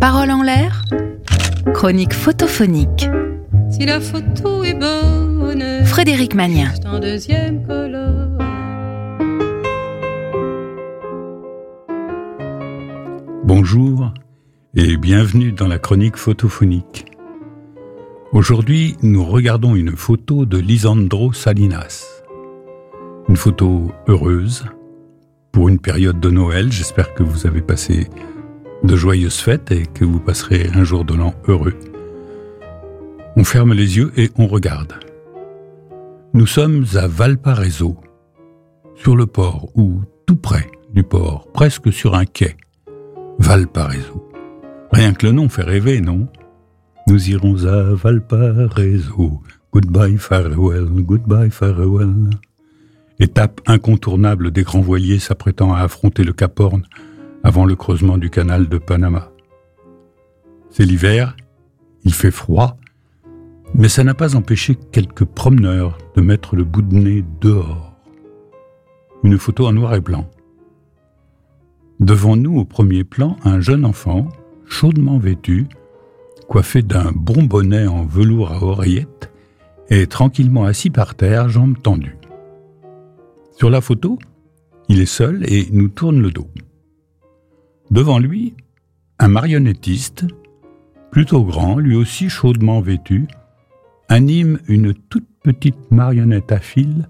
Parole en l'air, chronique photophonique. Si la photo est bonne, Frédéric Magnien. c'est en deuxième colonne. Bonjour et bienvenue dans la chronique photophonique. Aujourd'hui, nous regardons une photo de Lisandro Salinas. Une photo heureuse pour une période de Noël. J'espère que vous avez passé de joyeuses fêtes et que vous passerez un jour de l'an heureux. On ferme les yeux et on regarde. Nous sommes à Valparaiso, sur le port ou tout près du port, presque sur un quai. Valparaiso. Rien que le nom fait rêver, non? Nous irons à Valparaiso. Goodbye, farewell, goodbye, farewell. Étape incontournable des grands voiliers s'apprêtant à affronter le Cap Horn avant le creusement du canal de Panama. C'est l'hiver, il fait froid, mais ça n'a pas empêché quelques promeneurs de mettre le bout de nez dehors. Une photo en noir et blanc. Devant nous, au premier plan, un jeune enfant, chaudement vêtu, coiffé d'un bon bonnet en velours à oreillettes, est tranquillement assis par terre, jambes tendues. Sur la photo, il est seul et nous tourne le dos. Devant lui, un marionnettiste, plutôt grand, lui aussi chaudement vêtu, anime une toute petite marionnette à fil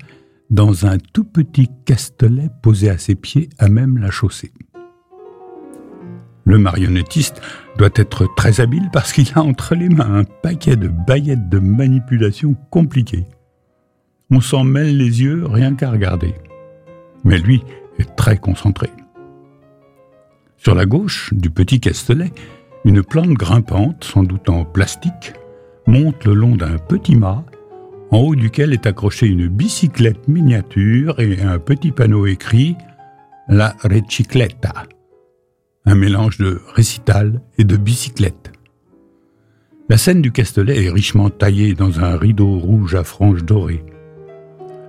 dans un tout petit castelet posé à ses pieds à même la chaussée. Le marionnettiste doit être très habile parce qu'il a entre les mains un paquet de baguettes de manipulation compliquées. On s'en mêle les yeux rien qu'à regarder. Mais lui est très concentré. Sur la gauche du petit castelet, une plante grimpante, sans doute en plastique, monte le long d'un petit mât, en haut duquel est accrochée une bicyclette miniature et un petit panneau écrit La Recicletta un mélange de récital et de bicyclette. La scène du Castelet est richement taillée dans un rideau rouge à franges dorées.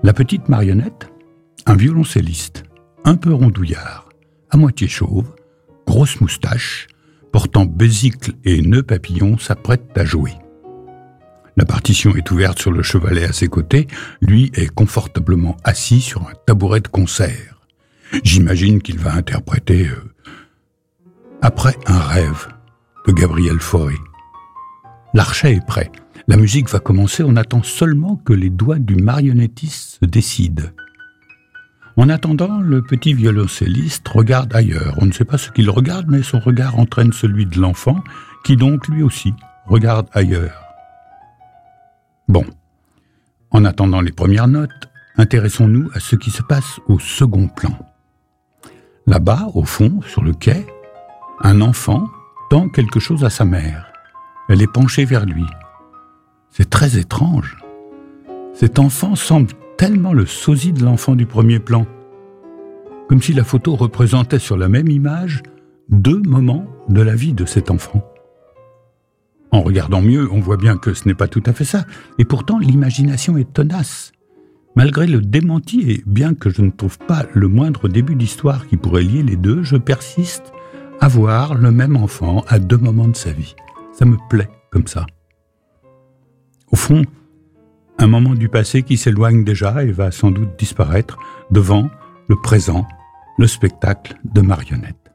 La petite marionnette, un violoncelliste, un peu rondouillard, à moitié chauve, grosse moustache, portant bésicle et nœud papillon, s'apprête à jouer. La partition est ouverte sur le chevalet à ses côtés, lui est confortablement assis sur un tabouret de concert. J'imagine qu'il va interpréter euh, après un rêve de Gabriel Fauré. L'archet est prêt. La musique va commencer. On attend seulement que les doigts du marionnettiste se décident. En attendant, le petit violoncelliste regarde ailleurs. On ne sait pas ce qu'il regarde, mais son regard entraîne celui de l'enfant, qui donc lui aussi regarde ailleurs. Bon. En attendant les premières notes, intéressons-nous à ce qui se passe au second plan. Là-bas, au fond, sur le quai, un enfant tend quelque chose à sa mère. Elle est penchée vers lui. C'est très étrange. Cet enfant semble tellement le sosie de l'enfant du premier plan, comme si la photo représentait sur la même image deux moments de la vie de cet enfant. En regardant mieux, on voit bien que ce n'est pas tout à fait ça, et pourtant l'imagination est tenace. Malgré le démenti, et bien que je ne trouve pas le moindre début d'histoire qui pourrait lier les deux, je persiste avoir le même enfant à deux moments de sa vie. Ça me plaît comme ça. Au fond, un moment du passé qui s'éloigne déjà et va sans doute disparaître devant le présent, le spectacle de marionnettes.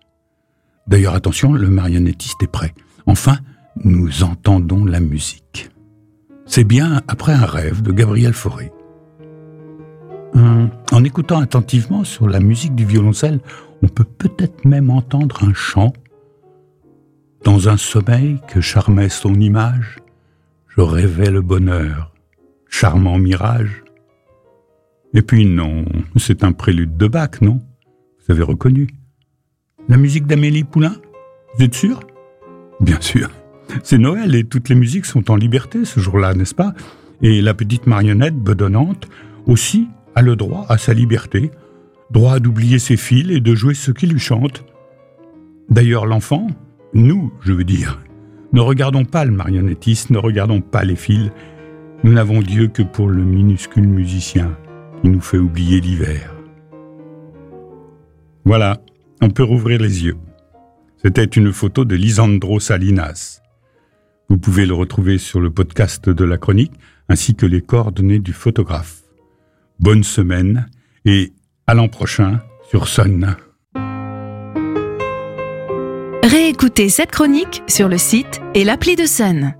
D'ailleurs, attention, le marionnettiste est prêt. Enfin, nous entendons la musique. C'est bien après un rêve de Gabriel Fauré. En écoutant attentivement sur la musique du violoncelle, on peut peut-être même entendre un chant. Dans un sommeil que charmait son image, je rêvais le bonheur, charmant mirage. Et puis non, c'est un prélude de Bach, non? Vous avez reconnu La musique d'Amélie Poulain? Vous êtes sûr? Bien sûr. C'est Noël et toutes les musiques sont en liberté ce jour-là, n'est-ce pas? Et la petite marionnette bedonnante aussi a le droit à sa liberté, droit d'oublier ses fils et de jouer ce qui lui chante. D'ailleurs, l'enfant, nous, je veux dire, ne regardons pas le marionnettiste, ne regardons pas les fils. Nous n'avons Dieu que pour le minuscule musicien qui nous fait oublier l'hiver. Voilà, on peut rouvrir les yeux. C'était une photo de Lisandro Salinas. Vous pouvez le retrouver sur le podcast de la chronique ainsi que les coordonnées du photographe. Bonne semaine et à l'an prochain sur Sun. Réécoutez cette chronique sur le site et l'appli de Sun.